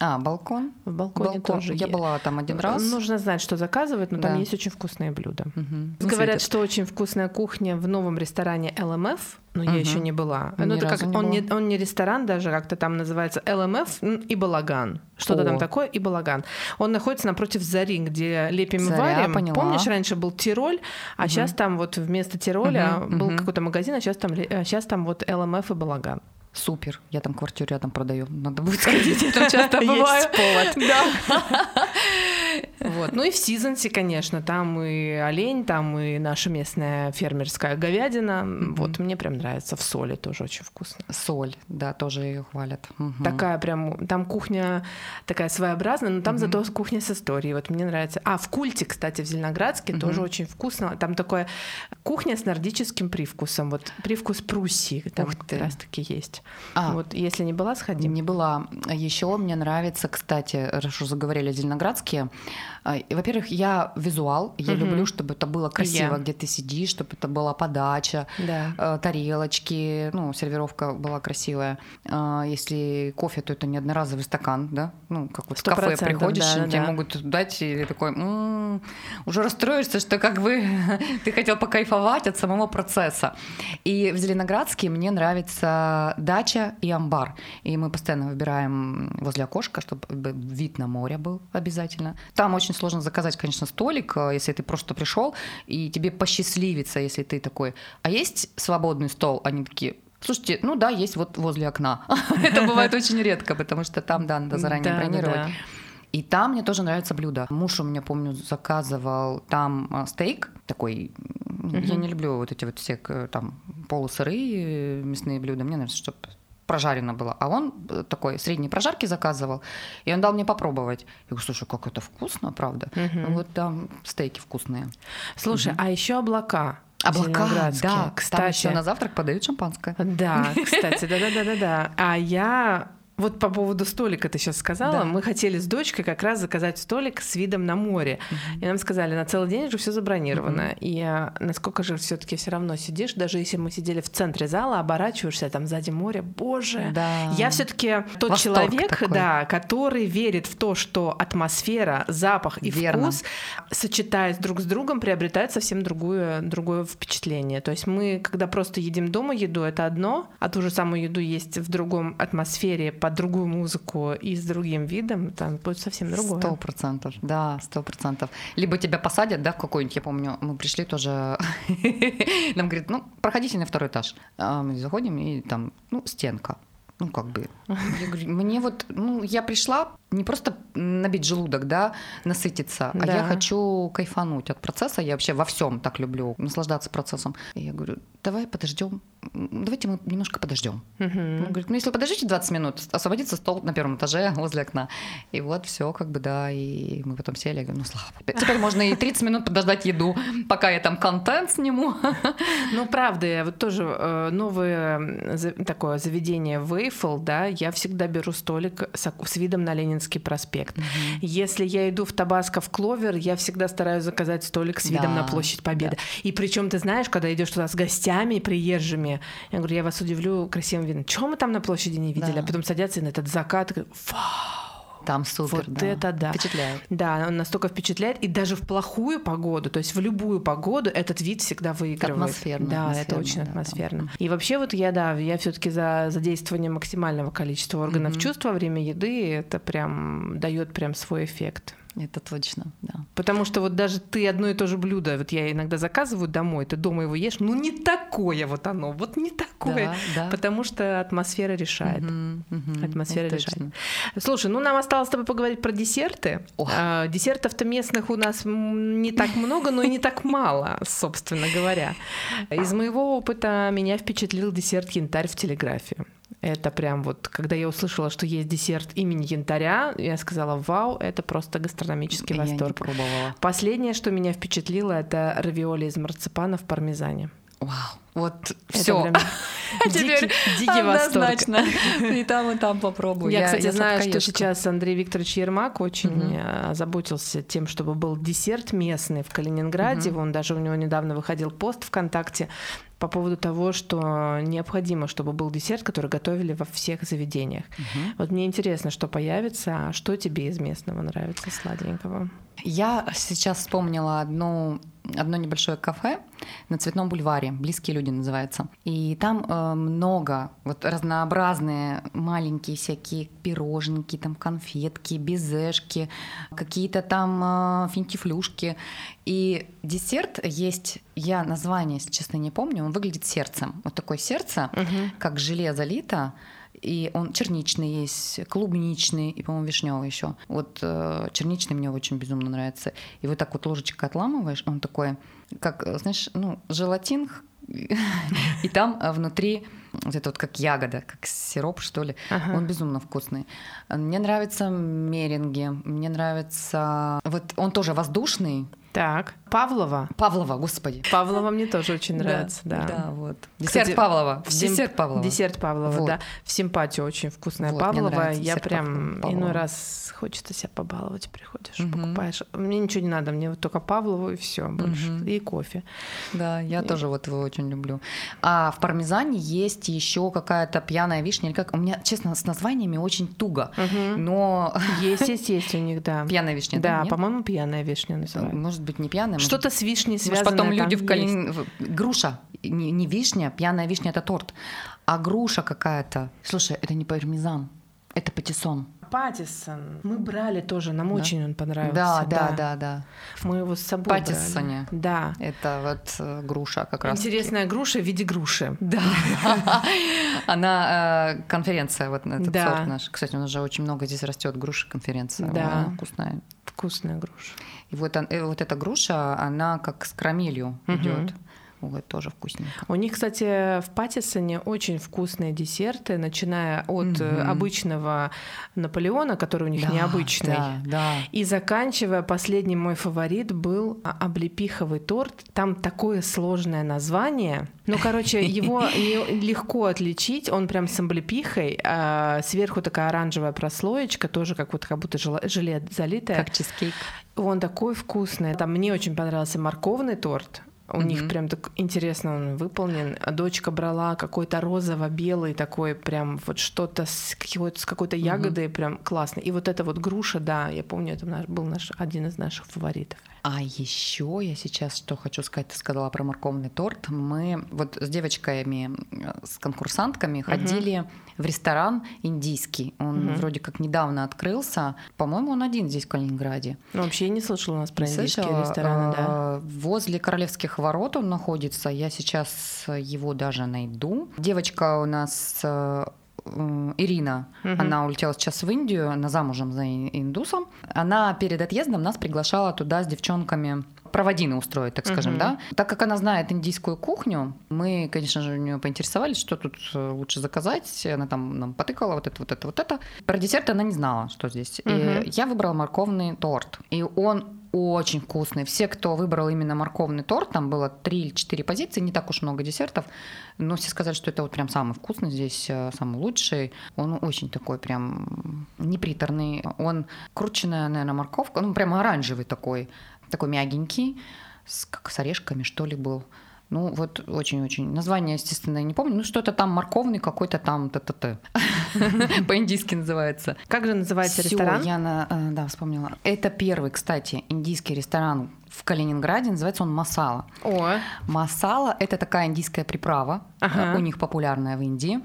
А, балкон? В балконе балкон. тоже Я есть. была там один раз. Нужно знать, что заказывать, но да. там есть очень вкусные блюда. Угу. Говорят, что очень вкусная кухня в новом ресторане LMF, но угу. я еще не была. Ни ну, это как не он, была. не, он не ресторан даже, как-то там называется LMF и балаган. Что-то О. там такое и балаган. Он находится напротив Зари, где лепим Заря, варим. поняла. Помнишь, раньше был Тироль, а Мгм. сейчас там вот вместо Тироля Мгм, был мгм. какой-то магазин, а сейчас там, а сейчас там вот LMF и балаган. Супер. Я там квартиру рядом продаю. Надо будет сходить. Я там часто Есть бываю. повод. Вот. Ну и в Сизонсе, конечно, там и олень, там и наша местная фермерская говядина. Вот мне прям нравится. В соли тоже очень вкусно. Соль, да, тоже ее хвалят. Мгм. Такая прям, там кухня такая своеобразная, но там зато кухня с историей. Вот мне нравится. А, в культе, кстати, в Зеленоградске тоже очень вкусно. Там такая кухня с нордическим привкусом. Вот привкус Пруссии там как раз таки есть. А. Вот если не была, сходи. Не была. Еще мне нравится, кстати, уж заговорили зеленоградские. А, Во-первых, я визуал. Я Мгм. люблю, чтобы это было красиво, Я. где ты сидишь, чтобы это была подача, Да. э, тарелочки, ну, сервировка была красивая. А, Если кофе, то это не одноразовый стакан, да? Ну, как вот в кафе приходишь, да, и да, тебе да. могут дать, и ты такой, «М, уже расстроишься, что как бы ты хотел покайфовать от самого процесса. И в Зеленоградске мне нравится дача и амбар. И мы постоянно выбираем возле окошка, чтобы вид на море был обязательно. Там очень сложно заказать, конечно, столик, э, если ты просто пришел, и тебе посчастливится, если ты такой. А есть свободный стол? Они такие, Слушайте, ну да, есть вот возле окна. Это бывает очень редко, потому что там, да, надо заранее бронировать. И там мне тоже нравится блюдо. Муж у меня, помню, заказывал там а, стейк такой. Я не люблю вот эти вот все к- там полусырые мясные блюда. Мне нравится, чтобы прожарено было. А он э, такой средней прожарки заказывал, и он дал мне попробовать. Я говорю, слушай, как это вкусно, правда? Мгм. Вот там стейки вкусные. Слушай, а еще облака. Облака, да. Там кстати. еще на завтрак подают шампанское. Да, кстати, да-да-да-да-да. А я вот по поводу столика ты сейчас сказала, Да. мы хотели с дочкой как раз заказать столик с видом на море. И нам сказали, на целый день уже все забронировано. И а, насколько же все-таки все равно сидишь, даже если мы сидели в центре зала, оборачиваешься, там сзади море, боже. Да. Я все-таки тот Восторг человек, такой. да, который верит в то, что атмосфера, запах и Верно. вкус, сочетаясь друг с другом, приобретают совсем другое, другое впечатление. То есть мы, когда просто едим дома еду, это одно, а ту же самую еду есть в другом атмосфере, под другую музыку и с другим видом, там будет совсем другое. Сто процентов, да, сто процентов. Либо тебя посадят, да, в какой-нибудь, я помню, мы пришли тоже, нам говорит, ну, проходите на второй этаж. А мы заходим, и там, ну, стенка. Ну, как бы. Я говорю, мне вот, ну, я пришла не просто набить желудок, да, насытиться, а Да. я хочу кайфануть от процесса. Я вообще во всем так люблю, наслаждаться процессом. И я говорю, давай подождем, давайте мы немножко подождем. Мгм. Он говорит, ну если подождите 20 минут, освободится стол на первом этаже возле окна. И вот все, как бы, да, и мы потом сели, я говорю, ну слава. Теперь можно и 30 минут подождать еду, пока я там контент сниму. Ну, правда, я вот тоже э, новое такое заведение Вейфл, да, я всегда беру столик с, видом на Ленинский проспект. Если я иду в Табаско в Кловер, я всегда стараюсь заказать столик с видом Да, на площадь Победы. И причем ты знаешь, когда идешь туда с гостями, приезжими, я говорю, я вас удивлю красивым видом. Чего мы там на площади не видели? Да. А потом садятся и на этот закат. говорю, Вау! Там супер, Вот да. это да. Впечатляет. Да, он настолько впечатляет. И даже в плохую погоду, то есть в любую погоду этот вид всегда выигрывает. Атмосферно, Да, это атмосферно, очень да, там. атмосферно. И вообще вот я, да, я все таки за задействование максимального количества органов Мгм. чувств во время еды. Это прям дает прям свой эффект. Это точно, да. Потому что вот даже ты одно и то же блюдо, вот я иногда заказываю домой, ты дома его ешь, ну не такое вот оно, вот не такое. Да, да. Потому что атмосфера решает. Мгм, мгм, Атмосфера это решает. точно. Слушай, ну нам осталось с тобой поговорить про десерты. О. А, десертов-то местных у нас не так много, но и не так мало, собственно говоря. Из моего опыта меня впечатлил десерт янтарь в телеграфе. Это прям вот, когда я услышала, что есть десерт имени янтаря, я сказала, вау, это просто гастрономический Я не восторг. пробовала. Последнее, что меня впечатлило, это равиоли из марципана в пармезане. Вау. Вот все. дикий, дикий восторг. И там, и там попробую. Я, кстати, знаю, что сейчас Андрей Викторович Ермак очень э, заботился тем, чтобы был десерт местный в Калининграде. Он даже у него недавно выходил пост ВКонтакте по поводу того, что необходимо, чтобы был десерт, который готовили во всех заведениях. Мгм. Вот мне интересно, что появится, а что тебе из местного нравится сладенького? Я сейчас вспомнила одну, одно небольшое кафе на Цветном бульваре, «Близкие люди» называется. И там э, много, вот разнообразные маленькие всякие пироженки, там конфетки, безешки, какие-то там э, финтифлюшки. И десерт есть, я название, если честно, не помню, он выглядит сердцем. Вот такое сердце, как желе залито, и он черничный есть, клубничный и, по-моему, вишневый еще. Вот э, черничный мне очень безумно нравится. И вот так вот ложечкой отламываешь, он такой, как, э, знаешь, ну, желатин, и там э, внутри вот это вот как ягода, как сироп, что ли. Ага. Он безумно вкусный. Мне нравятся меренги, мне нравится... Вот он тоже воздушный. Так, Павлова. Павлова, господи. Павлова мне тоже очень нравится, да. Да, вот. Кстати, Десерт Павлова. в сим- Десерт Павлова. Десерт Павлова, Вот. да. В симпатию очень вкусная Вот, Павлова. Я прям Павлова. иной раз хочется себя побаловать, приходишь, покупаешь. Мне ничего не надо, мне вот только Павлову и все больше. И кофе. Да, я тоже вот его очень люблю. А в пармезане есть еще какая-то пьяная вишня. Или как? У меня, честно, с названиями очень туго. Но Есть, есть, есть у них, да. пьяная вишня, Да, да? по-моему, пьяная вишня называется. Может быть, не пьяная. Может Что-то с вишней Может, связано. потом люди в Калин... в- Груша. Не, не вишня, пьяная вишня это торт. А груша какая-то. Слушай, это не пармезан, это патиссон. Паттисон. Мы брали тоже, нам Да? очень он понравился. Да, да, да, да. Мы его с собой Паттиссоне. брали. Да. Это вот э, груша как раз. Интересная груша в виде груши. Да. Она э, конференция, вот на этот Да. сорт наш. Кстати, у нас же очень много здесь растет груши конференция. Да. Она вкусная. Вкусная груша. И вот, он- э, вот эта груша, она как с карамелью Мгм. идет. Вот, тоже вкусненько. У них, кстати, в Паттисоне очень вкусные десерты, начиная от Мгм. обычного Наполеона, который у них Да, необычный. Да, да. И заканчивая, последний мой фаворит был а, облепиховый торт. Там такое сложное название. Ну, короче, его легко отличить. Он прям с облепихой. а сверху такая оранжевая прослоечка, тоже как вот как будто желе залитое. Как чизкейк. Он такой вкусный. Там мне очень понравился морковный торт. У них Мгм. прям так интересно он выполнен. А дочка брала какой-то розово-белый такой прям вот что-то с какой-то, с какой-то ягодой, прям классно. И вот эта вот груша, да, я помню, это наш, был наш, один из наших фаворитов. А еще я сейчас что хочу сказать, ты сказала про морковный торт. Мы вот с девочками, э, с конкурсантками ходили в ресторан индийский. Он Мгм. вроде как недавно открылся. По-моему, он один здесь в Калининграде. Ну, вообще я не слышала у нас про индийские слышала? рестораны, да. А, Возле Королевских ворот он находится. Я сейчас его даже найду. Девочка у нас э, м, Ирина, Мгм. она улетела сейчас в Индию, она замужем за ин- индусом. Она перед отъездом нас приглашала туда с девчонками проводины устроить, так скажем, Мгм. да. Так как она знает индийскую кухню, мы, конечно же, у нее поинтересовались, что тут э, лучше заказать. Она там нам потыкала вот это, вот это, вот это. Про десерт она не знала, что здесь. И Мгм. я выбрала морковный торт. И он очень вкусный. Все, кто выбрал именно морковный торт, там было три или четыре позиции, не так уж много десертов, но все сказали, что это вот прям самый вкусный здесь, э, самый лучший. Он очень такой прям неприторный. Он крученная, наверное, морковка, ну прям оранжевый такой, такой мягенький, с, как с орешками, что ли, был. Ну, вот очень-очень. Название, естественно, я не помню. Ну, что-то там морковный какой-то там т-т-т. По-индийски называется. Как же называется Всё, ресторан? Я на, э, да, вспомнила. Это первый, кстати, индийский ресторан в Калининграде. Называется он Масала. О, Масала – это такая индийская приправа. Ага. э, У них популярная в Индии.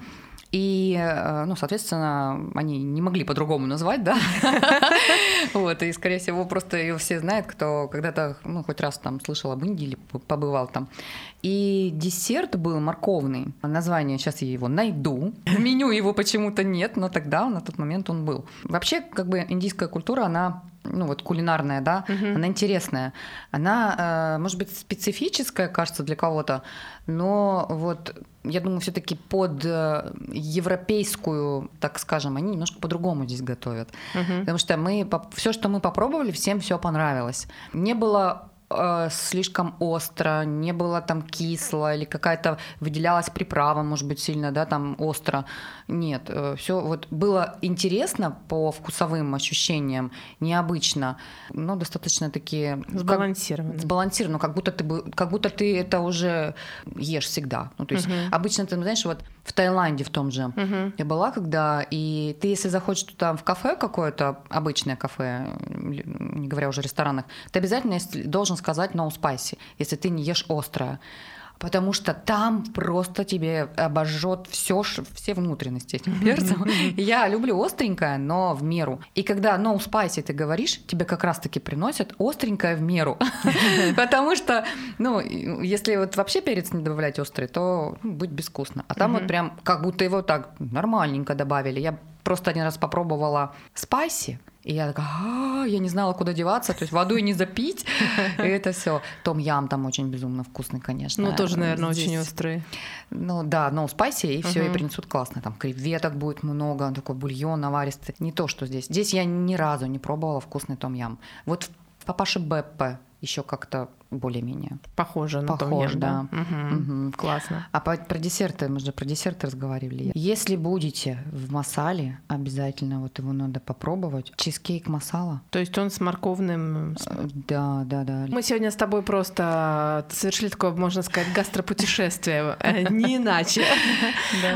И, э, ну, соответственно, они не могли по-другому назвать, да. Вот, и, скорее всего, просто ее все знают, кто когда-то, ну, хоть раз там слышал об Индии или побывал там. И десерт был морковный. Название, сейчас я его найду. В меню его почему-то нет, но тогда, на тот момент он был. Вообще, как бы, индийская культура, она ну вот кулинарная, да, Мгм. она интересная. Она, э, может быть, специфическая, кажется, для кого-то, но вот я думаю, все-таки под э, европейскую, так скажем, они немножко по-другому здесь готовят. Мгм. Потому что мы все, что мы попробовали, всем все понравилось. Не было э, слишком остро, не было там кисло или какая-то выделялась приправа, может быть, сильно, да, там остро. Нет, все вот было интересно по вкусовым ощущениям, необычно, но достаточно такие ну, как- Сбалансированно. как будто ты бы- как будто ты это уже ешь всегда. Ну, то есть Мгм. обычно ты знаешь, вот в Таиланде в том же Мгм. я была, когда и ты, если захочешь туда в кафе какое-то обычное кафе, не говоря уже о ресторанах, ты обязательно должен сказать no spicy, если ты не ешь острое. Потому что там просто тебе обожжет все, все внутренности этим перцем. Я люблю остренькое, но в меру. И когда no spicy ты говоришь, тебе как раз-таки приносят остренькое в меру. Потому что, ну, если вот вообще перец не добавлять острый, то ну, будет безвкусно. А там вот прям как будто его так нормальненько добавили. Я просто один раз попробовала спайси, и я такая, «А, я не знала, куда деваться, то есть воду и не запить, и это все. Том ям там очень безумно вкусный, конечно. Ну, тоже, наверное, очень острые. Ну да, но спайси, и все, и принесут классно. Там креветок будет много, такой бульон наваристый. Не то, что здесь. Здесь я ни разу не пробовала вкусный том ям. Вот в папаше Беппе еще как-то более-менее. Похоже на том Похож, ям, да. Мгм. Мгм. Классно. А по- про десерты, мы же про десерты разговаривали. Если будете в масале, обязательно вот его надо попробовать. Чизкейк масала. То есть он с морковным... Э, Да, да, да. Мы сегодня с тобой просто совершили такое, можно сказать, гастропутешествие, э, не иначе.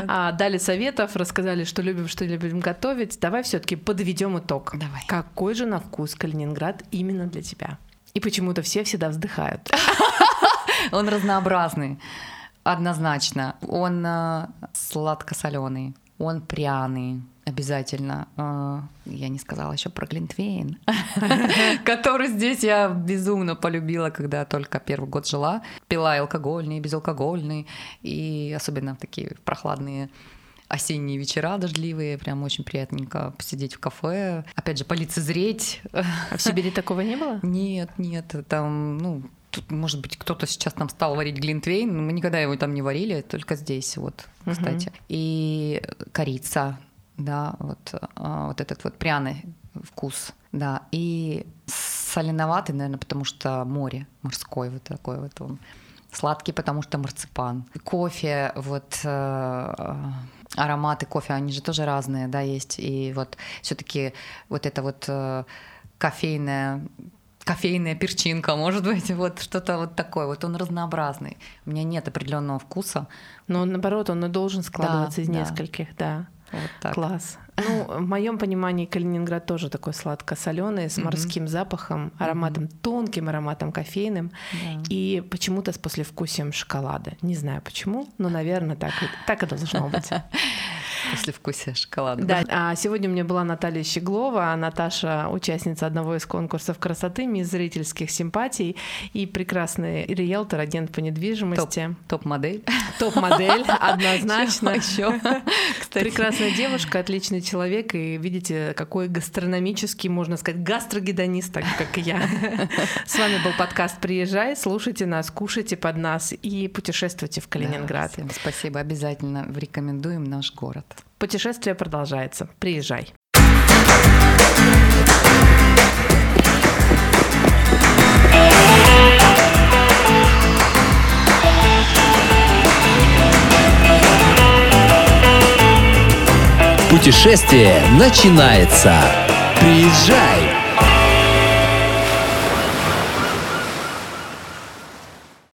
А, Дали советов, рассказали, что любим, что любим готовить. Давай все-таки подведем итог. Давай. Какой же на вкус Калининград именно для тебя? И почему-то все всегда вздыхают. Он разнообразный, однозначно. Он э, сладко-соленый, он пряный. Обязательно. Э, Я не сказала еще про Глинтвейн, который здесь я безумно полюбила, когда только первый год жила. Пила алкогольный, безалкогольный, и особенно в такие прохладные осенние вечера дождливые, прям очень приятненько посидеть в кафе, опять же, полицезреть, А в Сибири такого не было? нет, нет, там, ну, тут, может быть, кто-то сейчас там стал варить глинтвейн, но мы никогда его там не варили, только здесь, вот, кстати. И корица, да, вот, а, вот этот вот пряный вкус, да, и соленоватый, наверное, потому что море морской вот такой вот он. Сладкий, потому что марципан. Кофе, вот э, ароматы кофе, они же тоже разные, да, есть. И вот все-таки вот это вот э, кофейная кофейная перчинка, может быть, вот что-то вот такое. Вот он разнообразный. У меня нет определенного вкуса. Но наоборот, он и должен складываться из да. нескольких, да. Вот так. Класс. Ну, в моем понимании Калининград тоже такой сладко-соленый, с морским запахом, ароматом, тонким ароматом кофейным Да. и почему-то с послевкусием шоколада. Не знаю почему, но, наверное, так, так и должно быть. После вкуса шоколада. Да, а сегодня у меня была Наталья Щеглова, Наташа участница одного из конкурсов красоты, мисс зрительских симпатий и прекрасный риэлтор, агент по недвижимости. Топ-модель. Топ-модель, однозначно. Еще. Прекрасная девушка, отличный человек, и видите, какой гастрономический, можно сказать, гастрогедонист, так как и я. С вами был подкаст «Приезжай», слушайте нас, кушайте под нас и путешествуйте в Калининград. Да, спасибо. Обязательно рекомендуем наш город. Путешествие продолжается. Приезжай. Путешествие начинается. Приезжай!